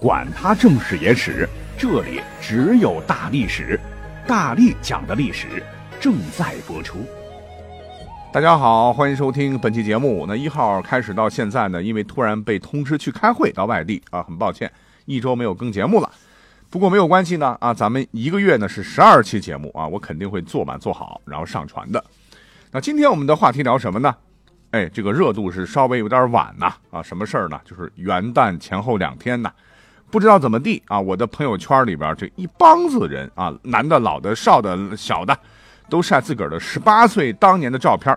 管他正史野史。这里只有大历史，大力讲的历史正在播出。大家好，欢迎收听本期节目。那一号开始到现在呢，因为突然被通知去开会到外地啊，很抱歉，一周没有更节目了。不过没有关系呢啊，咱们一个月呢是十二期节目啊，我肯定会做满做好，然后上传的。那今天我们的话题聊什么呢？哎，这个热度是稍微有点晚呐啊，什么事儿呢？就是元旦前后两天呐。不知道怎么地啊，我的朋友圈里边这一帮子人啊，男的、老的、少的、小的，都晒自个儿的十八岁当年的照片。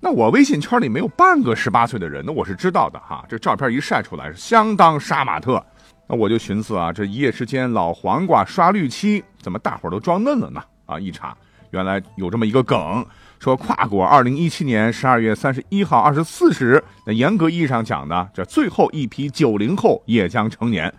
那我微信圈里没有半个十八岁的人，那我是知道的哈。这照片一晒出来，是相当杀马特。那我就寻思啊，这一夜之间老黄瓜刷绿漆，怎么大伙都装嫩了呢？啊，一查，原来有这么一个梗。说跨过二零一七年十二月三十一号二十四时，那严格意义上讲呢，这最后一批九零后也将成年，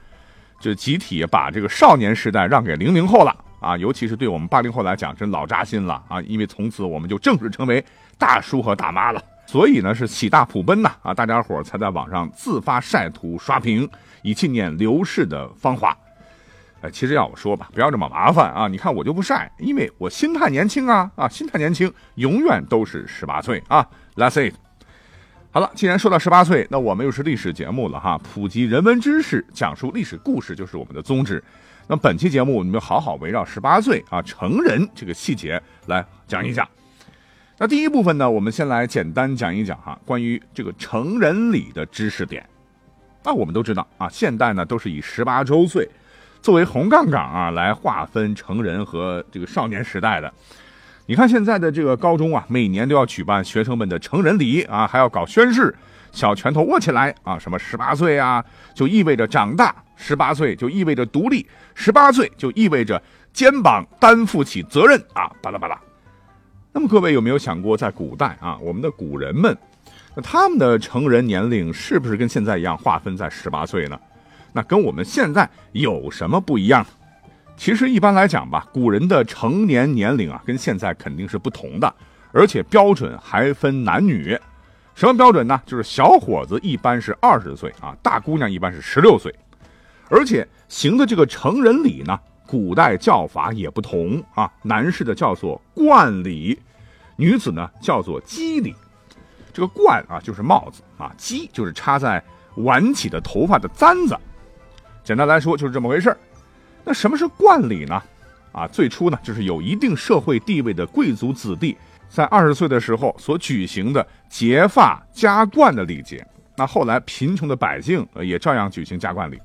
就集体把这个少年时代让给零零后了啊！尤其是对我们八零后来讲，真老扎心了啊！因为从此我们就正式成为大叔和大妈了，所以呢是喜大普奔呐啊！大家伙才在网上自发晒图刷屏，以纪念刘氏的芳华。呃，其实要我说吧，不要这么麻烦啊！你看我就不晒，因为我心态年轻啊啊，心态年轻，永远都是十八岁啊。Let's it。好了，既然说到十八岁，那我们又是历史节目了哈，普及人文知识，讲述历史故事就是我们的宗旨。那本期节目我们就好好围绕十八岁啊成人这个细节来讲一讲。那第一部分呢，我们先来简单讲一讲哈，关于这个成人礼的知识点。那我们都知道啊，现代呢都是以十八周岁。作为红杠杠啊，来划分成人和这个少年时代的。你看现在的这个高中啊，每年都要举办学生们的成人礼啊，还要搞宣誓，小拳头握起来啊，什么十八岁啊，就意味着长大；十八岁就意味着独立；十八岁就意味着肩膀担负起责任啊，巴拉巴拉。那么各位有没有想过，在古代啊，我们的古人们，那他们的成人年龄是不是跟现在一样划分在十八岁呢？那跟我们现在有什么不一样？其实一般来讲吧，古人的成年年龄啊，跟现在肯定是不同的，而且标准还分男女。什么标准呢？就是小伙子一般是二十岁啊，大姑娘一般是十六岁。而且行的这个成人礼呢，古代叫法也不同啊，男士的叫做冠礼，女子呢叫做笄礼。这个冠啊就是帽子啊，笄就是插在挽起的头发的簪子。简单来说就是这么回事那什么是冠礼呢？啊，最初呢就是有一定社会地位的贵族子弟在二十岁的时候所举行的结发加冠的礼节。那后来贫穷的百姓也照样举行加冠礼。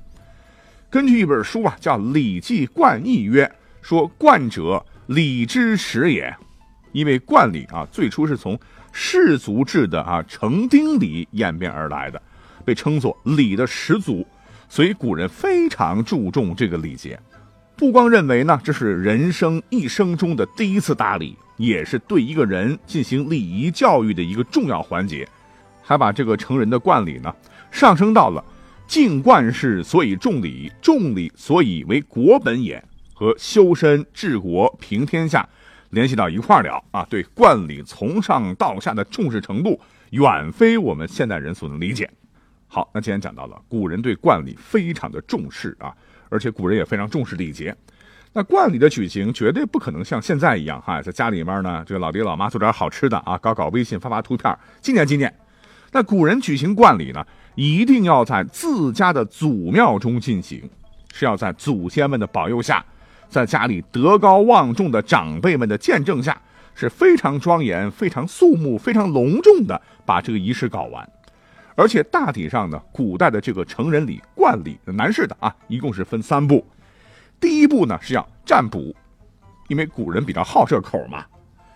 根据一本书啊叫《礼记冠义》曰，说冠者礼之始也。因为冠礼啊最初是从氏族制的啊成丁礼演变而来的，被称作礼的始祖。所以古人非常注重这个礼节，不光认为呢这是人生一生中的第一次大礼，也是对一个人进行礼仪教育的一个重要环节，还把这个成人的冠礼呢上升到了敬冠事所以重礼，重礼所以为国本也，和修身治国平天下联系到一块儿了啊！对冠礼从上到下的重视程度，远非我们现代人所能理解。好，那既然讲到了古人对冠礼非常的重视啊，而且古人也非常重视礼节，那冠礼的举行绝对不可能像现在一样哈，在家里面呢，这个老爹老妈做点好吃的啊，搞搞微信发发图片纪念纪念。那古人举行冠礼呢，一定要在自家的祖庙中进行，是要在祖先们的保佑下，在家里德高望重的长辈们的见证下，是非常庄严、非常肃穆、非常隆重的把这个仪式搞完。而且大体上呢，古代的这个成人礼、冠礼，男士的啊，一共是分三步。第一步呢是要占卜，因为古人比较好这口嘛，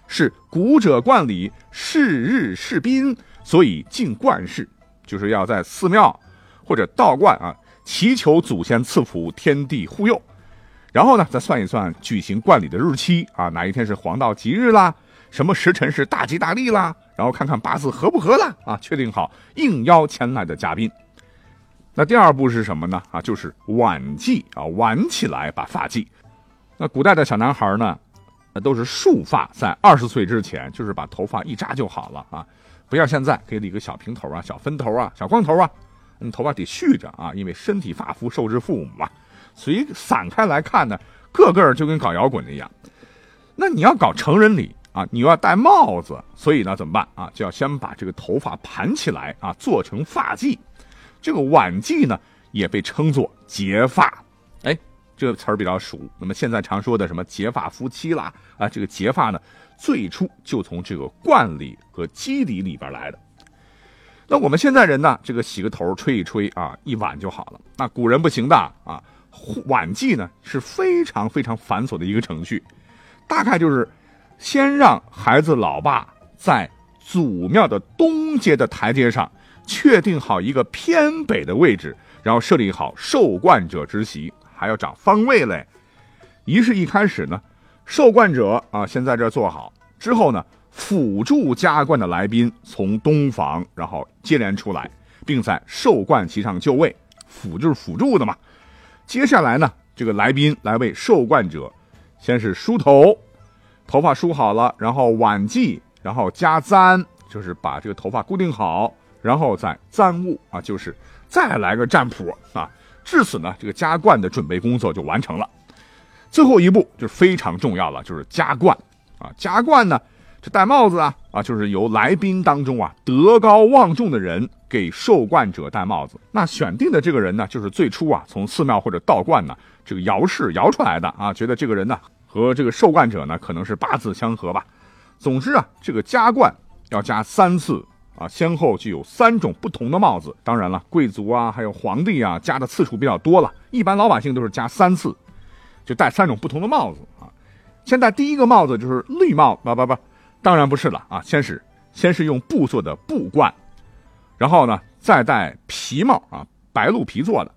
是古者冠礼，是日是宾，所以敬冠事，就是要在寺庙或者道观啊，祈求祖先赐福、天地护佑。然后呢，再算一算举行冠礼的日期啊，哪一天是黄道吉日啦，什么时辰是大吉大利啦，然后看看八字合不合啦啊，确定好应邀前来的嘉宾。那第二步是什么呢？啊，就是挽髻啊，挽起来把发髻。那古代的小男孩呢，那都是束发，在二十岁之前，就是把头发一扎就好了啊，不像现在可以理个小平头啊、小分头啊、小光头啊，你，头发得蓄着啊，因为身体发肤受之父母嘛。所以散开来看呢，个个就跟搞摇滚的一样。那你要搞成人礼啊，你又要戴帽子，所以呢怎么办啊？就要先把这个头发盘起来啊，做成发髻。这个挽髻呢，也被称作结发。哎，这个词儿比较熟。那么现在常说的什么结发夫妻啦啊，这个结发呢，最初就从这个冠礼和基礼里边来的。那我们现在人呢，这个洗个头、吹一吹啊，一挽就好了。那古人不行的啊。挽髻呢是非常非常繁琐的一个程序，大概就是先让孩子老爸在祖庙的东街的台阶上确定好一个偏北的位置，然后设立好受冠者之席，还要找方位嘞。仪式一开始呢，受冠者啊先在这坐好，之后呢，辅助加冠的来宾从东房然后接连出来，并在受冠席上就位，辅就是辅助的嘛。接下来呢，这个来宾来为受冠者，先是梳头，头发梳好了，然后挽髻，然后加簪，就是把这个头发固定好，然后再簪物啊，就是再来个占卜啊。至此呢，这个加冠的准备工作就完成了。最后一步就非常重要了，就是加冠啊。加冠呢，这戴帽子啊啊，就是由来宾当中啊德高望重的人。给受冠者戴帽子，那选定的这个人呢，就是最初啊从寺庙或者道观呢这个摇式摇出来的啊，觉得这个人呢和这个受冠者呢可能是八字相合吧。总之啊，这个加冠要加三次啊，先后就有三种不同的帽子。当然了，贵族啊还有皇帝啊加的次数比较多了，一般老百姓都是加三次，就戴三种不同的帽子啊。先戴第一个帽子就是绿帽，不不不，当然不是了啊，先是先是用布做的布冠。然后呢，再戴皮帽啊，白鹿皮做的，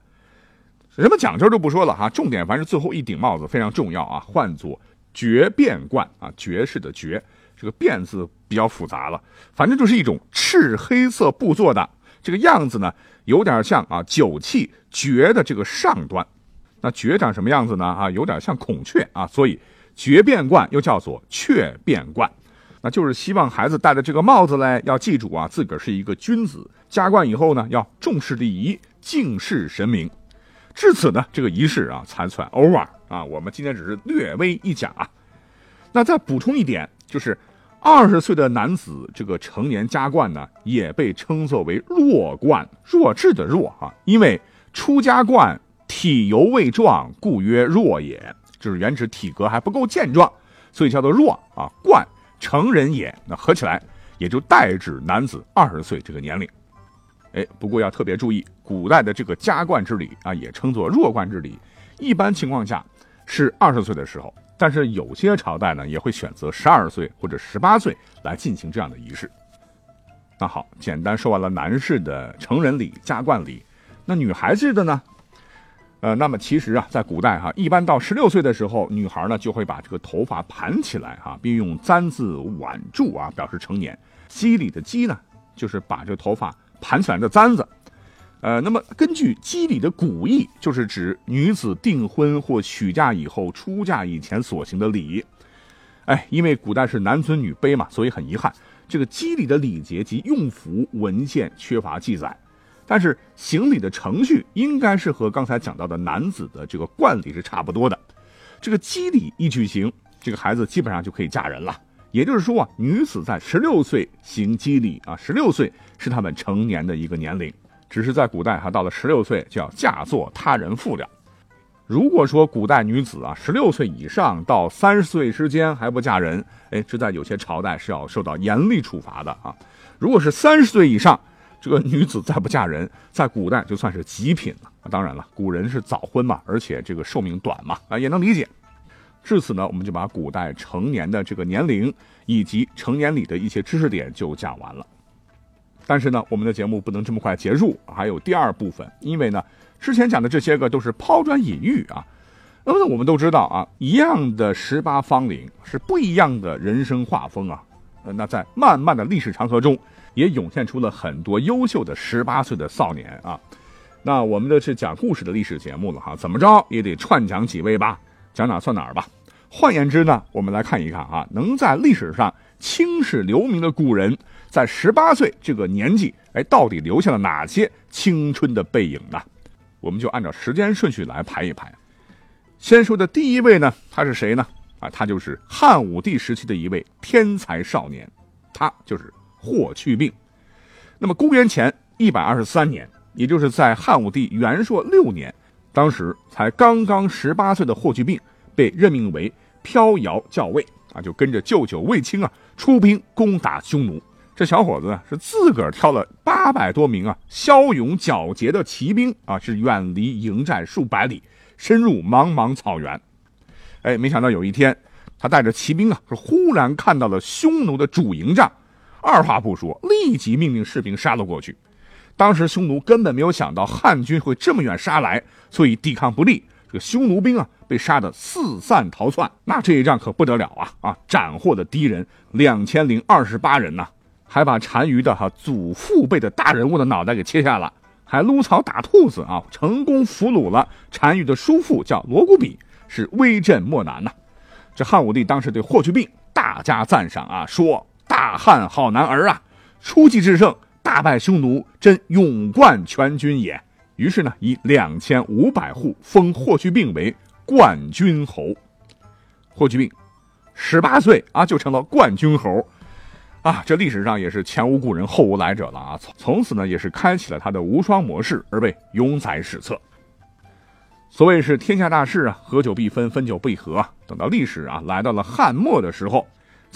什么讲究就不说了哈。重点凡是最后一顶帽子非常重要啊，唤作绝变冠啊，绝世的绝，这个变字比较复杂了。反正就是一种赤黑色布做的，这个样子呢，有点像啊酒器爵的这个上端。那爵长什么样子呢？啊，有点像孔雀啊，所以绝变冠又叫做雀变冠。那就是希望孩子戴的这个帽子嘞，要记住啊，自个儿是一个君子。加冠以后呢，要重视礼仪，敬事神明。至此呢，这个仪式啊才算 over 啊。我们今天只是略微一讲啊。那再补充一点，就是二十岁的男子这个成年加冠呢，也被称作为弱冠，弱智的弱啊。因为出加冠，体犹未壮，故曰弱也，就是原指体格还不够健壮，所以叫做弱啊。冠。成人也，那合起来也就代指男子二十岁这个年龄。哎，不过要特别注意，古代的这个加冠之礼啊，也称作弱冠之礼，一般情况下是二十岁的时候，但是有些朝代呢也会选择十二岁或者十八岁来进行这样的仪式。那好，简单说完了男士的成人礼加冠礼，那女孩子的呢？呃，那么其实啊，在古代哈，一般到十六岁的时候，女孩呢就会把这个头发盘起来哈，并用簪子挽住啊，表示成年。笄礼的笄呢，就是把这头发盘起来的簪子。呃，那么根据笄礼的古意，就是指女子订婚或许嫁以后出嫁以前所行的礼。哎，因为古代是男尊女卑嘛，所以很遗憾，这个笄礼的礼节及用符文献缺乏记载。但是行礼的程序应该是和刚才讲到的男子的这个冠礼是差不多的。这个笄礼一举行，这个孩子基本上就可以嫁人了。也就是说啊，女子在十六岁行笄礼啊，十六岁是他们成年的一个年龄。只是在古代哈，到了十六岁就要嫁作他人妇了。如果说古代女子啊，十六岁以上到三十岁之间还不嫁人，哎，这在有些朝代是要受到严厉处罚的啊。如果是三十岁以上，这个女子再不嫁人，在古代就算是极品了。当然了，古人是早婚嘛，而且这个寿命短嘛，啊也能理解。至此呢，我们就把古代成年的这个年龄以及成年礼的一些知识点就讲完了。但是呢，我们的节目不能这么快结束，还有第二部分。因为呢，之前讲的这些个都是抛砖引玉啊。那么我们都知道啊，一样的十八方龄是不一样的人生画风啊。呃，那在漫漫的历史长河中，也涌现出了很多优秀的十八岁的少年啊。那我们的是讲故事的历史节目了哈，怎么着也得串讲几位吧，讲哪算哪儿吧。换言之呢，我们来看一看啊，能在历史上青史留名的古人，在十八岁这个年纪，哎，到底留下了哪些青春的背影呢？我们就按照时间顺序来排一排。先说的第一位呢，他是谁呢？啊，他就是汉武帝时期的一位天才少年，他就是霍去病。那么公元前一百二十三年。也就是在汉武帝元朔六年，当时才刚刚十八岁的霍去病被任命为飘摇校尉啊，就跟着舅舅卫青啊出兵攻打匈奴。这小伙子呢是自个儿挑了八百多名啊骁勇矫捷的骑兵啊，是远离营寨数百里，深入茫茫草原。哎，没想到有一天，他带着骑兵啊，是忽然看到了匈奴的主营帐，二话不说，立即命令士兵杀了过去。当时匈奴根本没有想到汉军会这么远杀来，所以抵抗不利。这个匈奴兵啊，被杀得四散逃窜。那这一仗可不得了啊！啊，斩获的敌人两千零二十八人呐，还把单于的哈祖父辈的大人物的脑袋给切下了，还撸草打兔子啊，成功俘虏了单于的叔父叫罗古比，是威震漠南呐。这汉武帝当时对霍去病大加赞赏啊，说：“大汉好男儿啊，出奇制胜。”大败匈奴，真勇冠全军也。于是呢，以两千五百户封霍去病为冠军侯。霍去病十八岁啊，就成了冠军侯啊！这历史上也是前无古人后无来者了啊！从从此呢，也是开启了他的无双模式，而被永载史册。所谓是天下大事啊，合久必分，分久必合。等到历史啊来到了汉末的时候。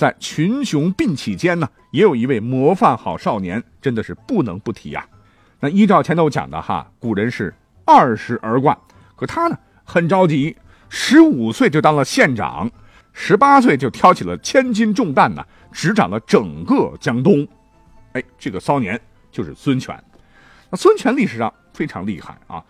在群雄并起间呢，也有一位模范好少年，真的是不能不提呀。那依照前头讲的哈，古人是二十而冠，可他呢很着急，十五岁就当了县长，十八岁就挑起了千斤重担呢，执掌了整个江东。哎，这个骚年就是孙权。那孙权历史上非常厉害啊，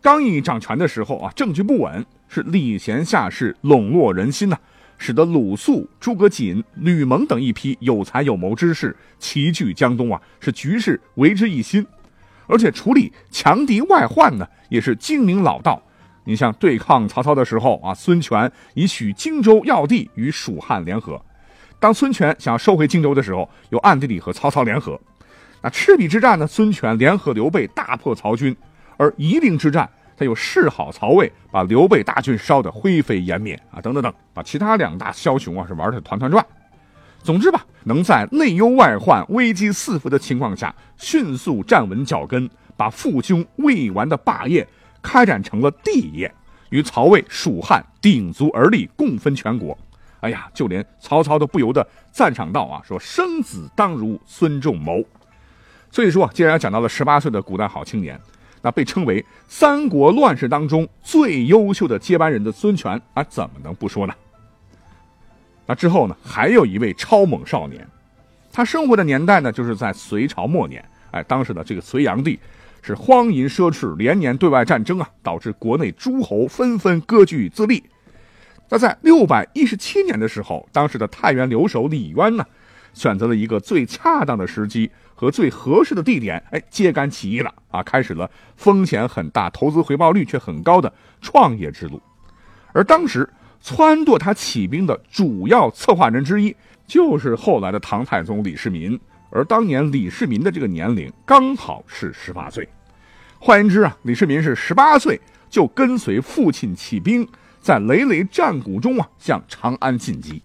刚一掌权的时候啊，政局不稳，是礼贤下士，笼络人心呐。使得鲁肃、诸葛瑾、吕蒙等一批有才有谋之士齐聚江东啊，是局势为之一新，而且处理强敌外患呢，也是精明老道。你像对抗曹操的时候啊，孙权以许荆州要地与蜀汉联合；当孙权想要收回荆州的时候，又暗地里和曹操联合。那赤壁之战呢，孙权联合刘备大破曹军，而夷陵之战。他又示好曹魏，把刘备大军烧得灰飞烟灭啊，等等等，把其他两大枭雄啊是玩的团团转。总之吧，能在内忧外患、危机四伏的情况下，迅速站稳脚跟，把父兄未完的霸业开展成了帝业，与曹魏、蜀汉鼎足而立，共分全国。哎呀，就连曹操都不由得赞赏道啊，说生子当如孙仲谋。所以说，既然讲到了十八岁的古代好青年。那被称为三国乱世当中最优秀的接班人的孙权啊，怎么能不说呢？那之后呢，还有一位超猛少年，他生活的年代呢，就是在隋朝末年。哎，当时的这个隋炀帝是荒淫奢侈，连年对外战争啊，导致国内诸侯纷纷割据自立。那在六百一十七年的时候，当时的太原留守李渊呢，选择了一个最恰当的时机。和最合适的地点，哎，揭竿起义了啊！开始了风险很大、投资回报率却很高的创业之路。而当时撺掇他起兵的主要策划人之一，就是后来的唐太宗李世民。而当年李世民的这个年龄刚好是十八岁，换言之啊，李世民是十八岁就跟随父亲起兵，在累累战鼓中啊，向长安进击。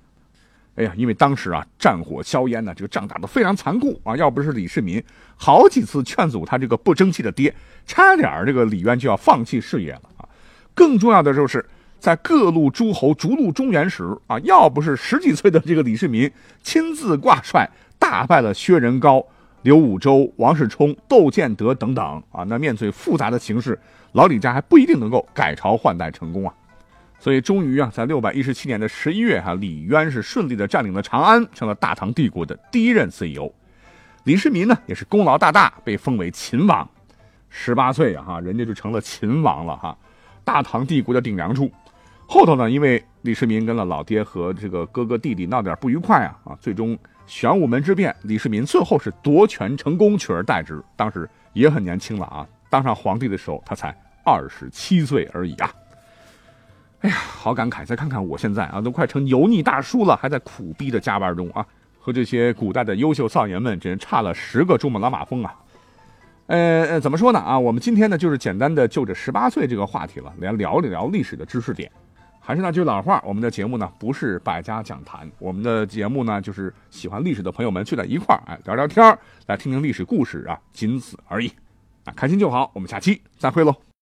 哎呀，因为当时啊，战火硝烟呢，这个仗打得非常残酷啊。要不是李世民好几次劝阻他这个不争气的爹，差点这个李渊就要放弃事业了啊。更重要的就是，在各路诸侯逐鹿中原时啊，要不是十几岁的这个李世民亲自挂帅，大败了薛仁高、刘武周、王世充、窦建德等等啊，那面对复杂的形势，老李家还不一定能够改朝换代成功啊。所以，终于啊，在六百一十七年的十一月，哈，李渊是顺利的占领了长安，成了大唐帝国的第一任 CEO。李世民呢，也是功劳大大，被封为秦王。十八岁啊，哈，人家就成了秦王了哈，大唐帝国的顶梁柱。后头呢，因为李世民跟了老爹和这个哥哥弟弟闹点不愉快啊啊，最终玄武门之变，李世民最后是夺权成功，取而代之。当时也很年轻了啊，当上皇帝的时候他才二十七岁而已啊。哎呀，好感慨！再看看我现在啊，都快成油腻大叔了，还在苦逼的加班中啊，和这些古代的优秀少爷们真差了十个珠穆朗玛峰啊。呃，怎么说呢啊？我们今天呢，就是简单的就着十八岁这个话题了，来聊一聊历史的知识点。还是那句老话，我们的节目呢不是百家讲坛，我们的节目呢就是喜欢历史的朋友们聚在一块儿，哎，聊聊天儿，来听听历史故事啊，仅此而已，啊，开心就好。我们下期再会喽。